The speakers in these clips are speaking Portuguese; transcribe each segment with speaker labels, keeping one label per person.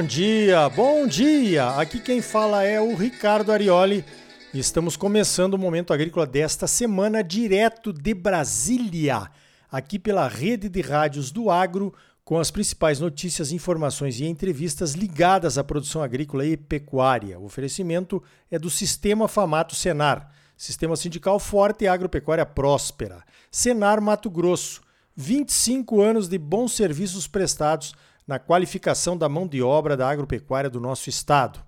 Speaker 1: Bom dia, bom dia! Aqui quem fala é o Ricardo Arioli estamos começando o Momento Agrícola desta semana direto de Brasília, aqui pela rede de rádios do Agro, com as principais notícias, informações e entrevistas ligadas à produção agrícola e pecuária. O oferecimento é do Sistema Famato Senar, Sistema Sindical Forte e Agropecuária Próspera. Senar Mato Grosso, 25 anos de bons serviços prestados na qualificação da mão de obra da agropecuária do nosso estado.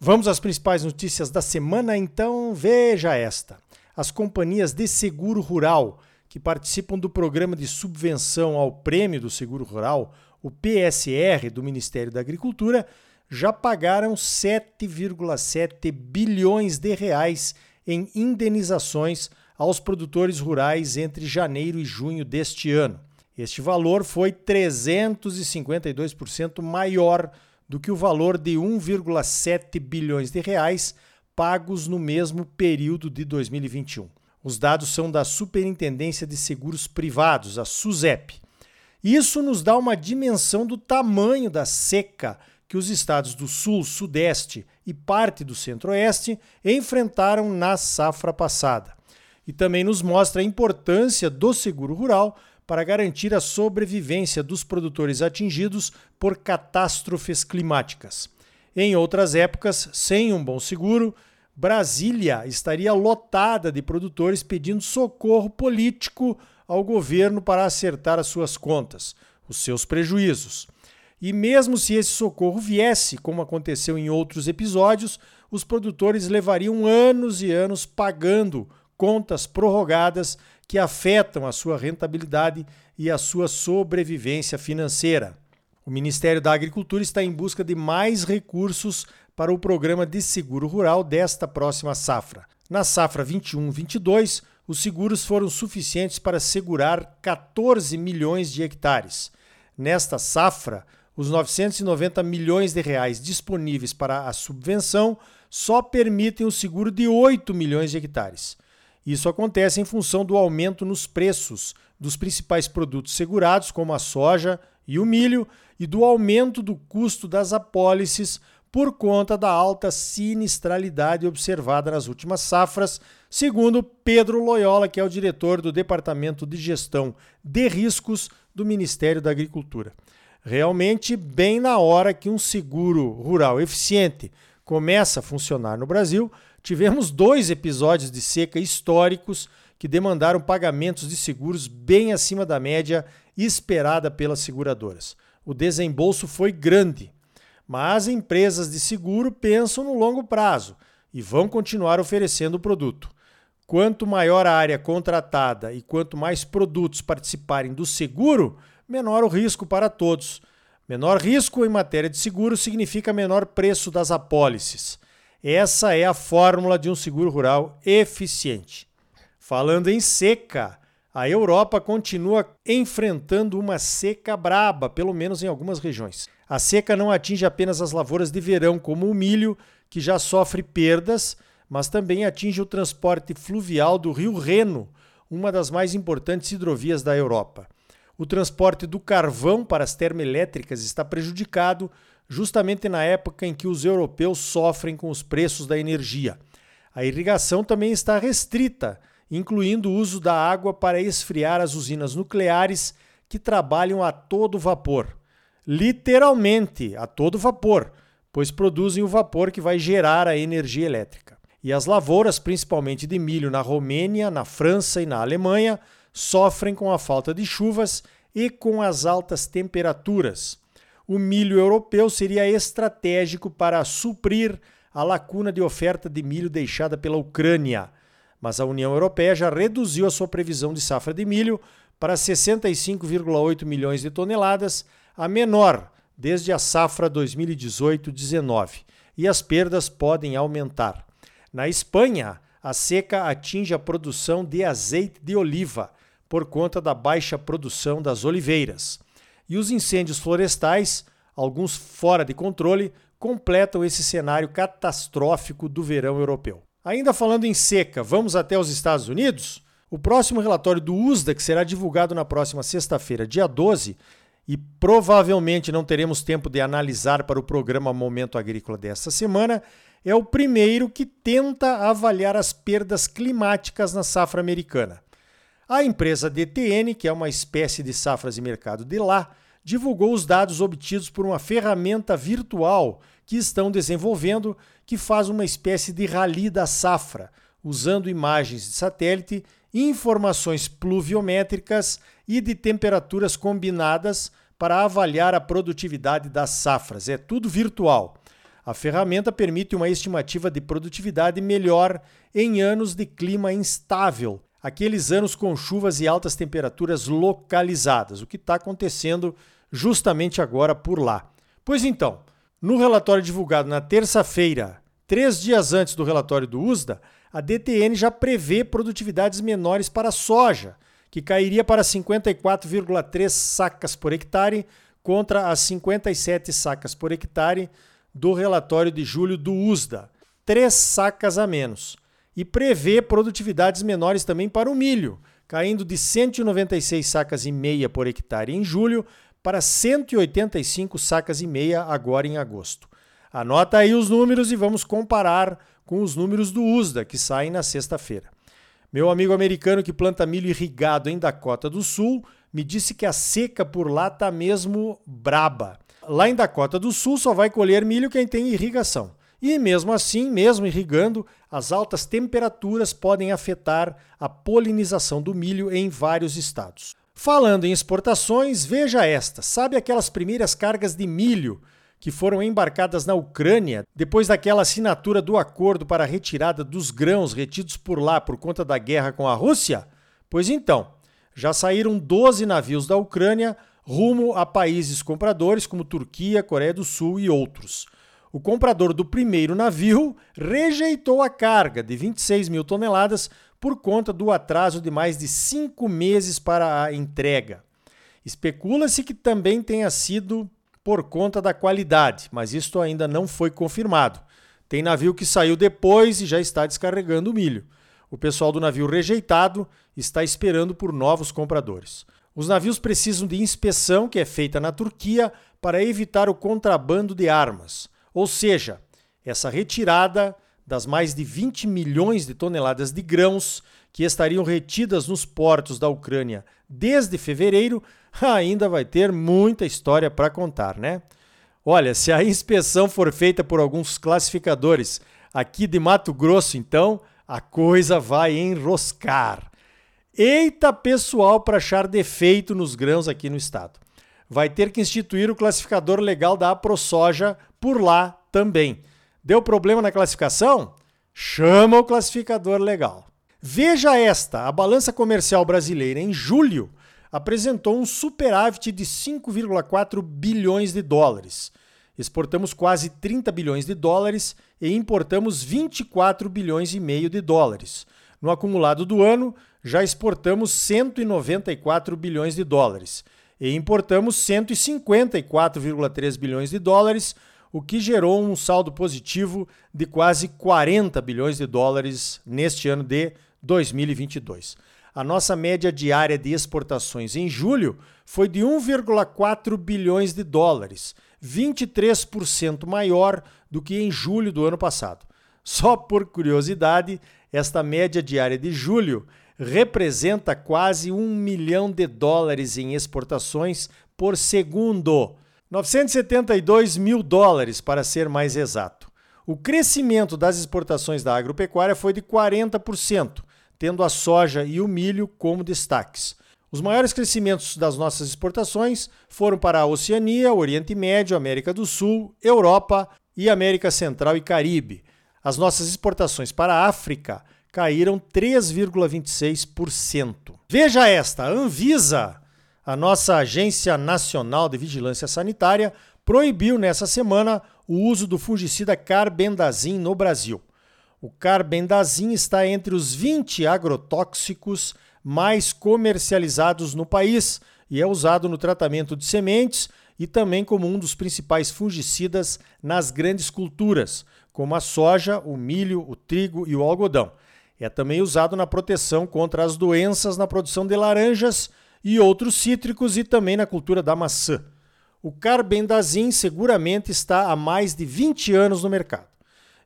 Speaker 1: Vamos às principais notícias da semana, então veja esta. As companhias de seguro rural que participam do programa de subvenção ao Prêmio do Seguro Rural, o PSR do Ministério da Agricultura, já pagaram 7,7 bilhões de reais em indenizações aos produtores rurais entre janeiro e junho deste ano. Este valor foi 352% maior do que o valor de 1,7 bilhões de reais pagos no mesmo período de 2021. Os dados são da Superintendência de Seguros Privados, a SUSEP. Isso nos dá uma dimensão do tamanho da seca que os estados do Sul, Sudeste e parte do Centro-Oeste enfrentaram na safra passada. E também nos mostra a importância do seguro rural para garantir a sobrevivência dos produtores atingidos por catástrofes climáticas. Em outras épocas, sem um bom seguro, Brasília estaria lotada de produtores pedindo socorro político ao governo para acertar as suas contas, os seus prejuízos. E mesmo se esse socorro viesse, como aconteceu em outros episódios, os produtores levariam anos e anos pagando contas prorrogadas que afetam a sua rentabilidade e a sua sobrevivência financeira. O Ministério da Agricultura está em busca de mais recursos para o programa de seguro rural desta próxima safra. Na safra 21-22, os seguros foram suficientes para segurar 14 milhões de hectares. Nesta safra, os 990 milhões de reais disponíveis para a subvenção só permitem o seguro de 8 milhões de hectares. Isso acontece em função do aumento nos preços dos principais produtos segurados, como a soja e o milho, e do aumento do custo das apólices por conta da alta sinistralidade observada nas últimas safras, segundo Pedro Loyola, que é o diretor do Departamento de Gestão de Riscos do Ministério da Agricultura. Realmente, bem na hora que um seguro rural eficiente começa a funcionar no Brasil, tivemos dois episódios de seca históricos que demandaram pagamentos de seguros bem acima da média esperada pelas seguradoras. O desembolso foi grande, mas empresas de seguro pensam no longo prazo e vão continuar oferecendo o produto. Quanto maior a área contratada e quanto mais produtos participarem do seguro, menor o risco para todos. Menor risco em matéria de seguro significa menor preço das apólices. Essa é a fórmula de um seguro rural eficiente. Falando em seca, a Europa continua enfrentando uma seca braba, pelo menos em algumas regiões. A seca não atinge apenas as lavouras de verão, como o milho, que já sofre perdas, mas também atinge o transporte fluvial do rio Reno, uma das mais importantes hidrovias da Europa. O transporte do carvão para as termoelétricas está prejudicado justamente na época em que os europeus sofrem com os preços da energia. A irrigação também está restrita, incluindo o uso da água para esfriar as usinas nucleares que trabalham a todo vapor. Literalmente a todo vapor, pois produzem o vapor que vai gerar a energia elétrica. E as lavouras, principalmente de milho na Romênia, na França e na Alemanha, sofrem com a falta de chuvas e com as altas temperaturas o milho europeu seria estratégico para suprir a lacuna de oferta de milho deixada pela Ucrânia. Mas a União Europeia já reduziu a sua previsão de safra de milho para 65,8 milhões de toneladas, a menor desde a safra 2018-19, e as perdas podem aumentar. Na Espanha, a seca atinge a produção de azeite de oliva por conta da baixa produção das oliveiras. E os incêndios florestais, alguns fora de controle, completam esse cenário catastrófico do verão europeu. Ainda falando em seca, vamos até os Estados Unidos? O próximo relatório do USDA, que será divulgado na próxima sexta-feira, dia 12, e provavelmente não teremos tempo de analisar para o programa Momento Agrícola desta semana, é o primeiro que tenta avaliar as perdas climáticas na safra americana. A empresa DTN, que é uma espécie de safras e mercado de lá, divulgou os dados obtidos por uma ferramenta virtual que estão desenvolvendo, que faz uma espécie de rally da safra, usando imagens de satélite, informações pluviométricas e de temperaturas combinadas para avaliar a produtividade das safras. É tudo virtual. A ferramenta permite uma estimativa de produtividade melhor em anos de clima instável, aqueles anos com chuvas e altas temperaturas localizadas, o que está acontecendo justamente agora por lá. Pois então, no relatório divulgado na terça-feira, três dias antes do relatório do USDA, a DTN já prevê produtividades menores para a soja, que cairia para 54,3 sacas por hectare contra as 57 sacas por hectare do relatório de julho do USDA, três sacas a menos. E prevê produtividades menores também para o milho, caindo de 196 sacas e meia por hectare em julho para 185 sacas e meia agora em agosto. Anota aí os números e vamos comparar com os números do USDA, que saem na sexta-feira. Meu amigo americano que planta milho irrigado em Dakota do Sul me disse que a seca por lá tá mesmo braba. Lá em Dakota do Sul só vai colher milho quem tem irrigação. E mesmo assim, mesmo irrigando, as altas temperaturas podem afetar a polinização do milho em vários estados. Falando em exportações, veja esta: sabe aquelas primeiras cargas de milho que foram embarcadas na Ucrânia depois daquela assinatura do acordo para a retirada dos grãos retidos por lá por conta da guerra com a Rússia? Pois então, já saíram 12 navios da Ucrânia rumo a países compradores como Turquia, Coreia do Sul e outros. O comprador do primeiro navio rejeitou a carga de 26 mil toneladas por conta do atraso de mais de cinco meses para a entrega. Especula-se que também tenha sido por conta da qualidade, mas isto ainda não foi confirmado. Tem navio que saiu depois e já está descarregando o milho. O pessoal do navio rejeitado está esperando por novos compradores. Os navios precisam de inspeção, que é feita na Turquia, para evitar o contrabando de armas. Ou seja, essa retirada das mais de 20 milhões de toneladas de grãos que estariam retidas nos portos da Ucrânia desde fevereiro, ainda vai ter muita história para contar, né? Olha, se a inspeção for feita por alguns classificadores aqui de Mato Grosso, então a coisa vai enroscar. Eita pessoal para achar defeito nos grãos aqui no estado. Vai ter que instituir o classificador legal da AproSoja por lá também. Deu problema na classificação? Chama o classificador legal. Veja esta: a balança comercial brasileira em julho apresentou um superávit de 5,4 bilhões de dólares. Exportamos quase 30 bilhões de dólares e importamos 24 bilhões e meio de dólares. No acumulado do ano, já exportamos 194 bilhões de dólares e importamos 154,3 bilhões de dólares, o que gerou um saldo positivo de quase 40 bilhões de dólares neste ano de 2022. A nossa média diária de exportações em julho foi de 1,4 bilhões de dólares, 23% maior do que em julho do ano passado. Só por curiosidade, esta média diária de julho representa quase um milhão de dólares em exportações por segundo 972 mil dólares, para ser mais exato. O crescimento das exportações da agropecuária foi de 40%, tendo a soja e o milho como destaques. Os maiores crescimentos das nossas exportações foram para a Oceania, Oriente Médio, América do Sul, Europa e América Central e Caribe. As nossas exportações para a África caíram 3,26%. Veja esta: Anvisa a nossa Agência Nacional de Vigilância Sanitária proibiu nessa semana o uso do fungicida carbendazim no Brasil. O carbendazim está entre os 20 agrotóxicos mais comercializados no país e é usado no tratamento de sementes e também como um dos principais fungicidas nas grandes culturas, como a soja, o milho, o trigo e o algodão. É também usado na proteção contra as doenças na produção de laranjas e outros cítricos e também na cultura da maçã. O carbendazim seguramente está há mais de 20 anos no mercado.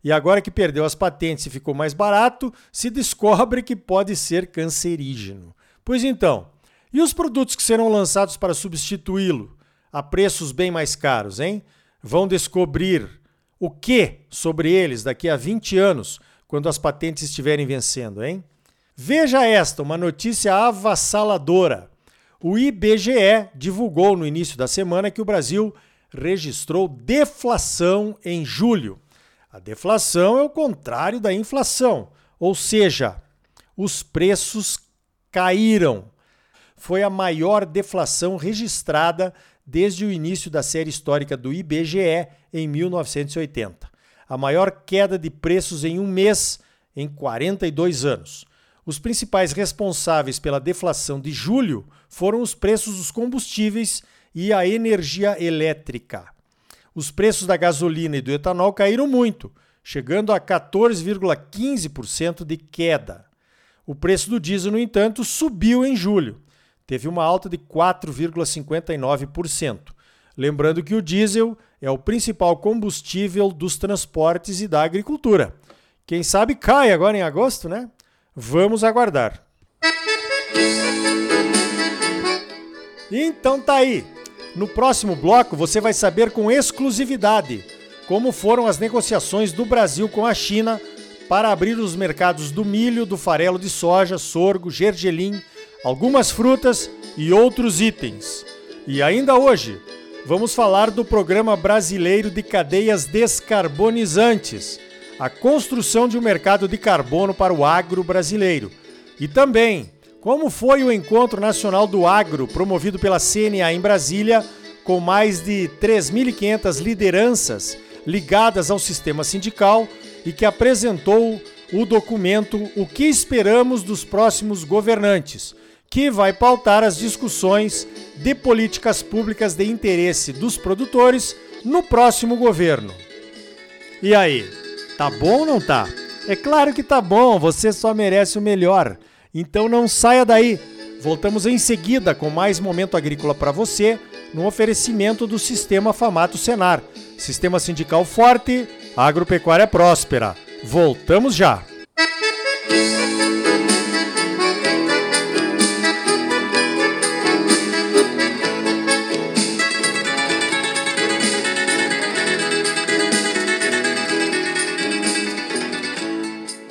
Speaker 1: E agora que perdeu as patentes e ficou mais barato, se descobre que pode ser cancerígeno. Pois então, e os produtos que serão lançados para substituí-lo a preços bem mais caros, hein? Vão descobrir o que sobre eles daqui a 20 anos, quando as patentes estiverem vencendo, hein? Veja esta, uma notícia avassaladora. O IBGE divulgou no início da semana que o Brasil registrou deflação em julho. A deflação é o contrário da inflação, ou seja, os preços caíram. Foi a maior deflação registrada desde o início da série histórica do IBGE em 1980. A maior queda de preços em um mês em 42 anos. Os principais responsáveis pela deflação de julho foram os preços dos combustíveis e a energia elétrica os preços da gasolina e do etanol caíram muito, chegando a 14,15% de queda. O preço do diesel, no entanto, subiu em julho. Teve uma alta de 4,59%. Lembrando que o diesel é o principal combustível dos transportes e da agricultura. Quem sabe cai agora em agosto, né? Vamos aguardar. Então tá aí. No próximo bloco, você vai saber com exclusividade como foram as negociações do Brasil com a China para abrir os mercados do milho, do farelo de soja, sorgo, gergelim, algumas frutas e outros itens. E ainda hoje, vamos falar do Programa Brasileiro de Cadeias Descarbonizantes, a construção de um mercado de carbono para o agro brasileiro. E também como foi o Encontro Nacional do Agro, promovido pela CNA em Brasília, com mais de 3.500 lideranças ligadas ao sistema sindical e que apresentou o documento O que esperamos dos próximos governantes, que vai pautar as discussões de políticas públicas de interesse dos produtores no próximo governo. E aí, tá bom ou não tá? É claro que tá bom, você só merece o melhor. Então não saia daí. Voltamos em seguida com mais momento agrícola para você, no oferecimento do Sistema Famato Senar. Sistema sindical forte, agropecuária próspera. Voltamos já.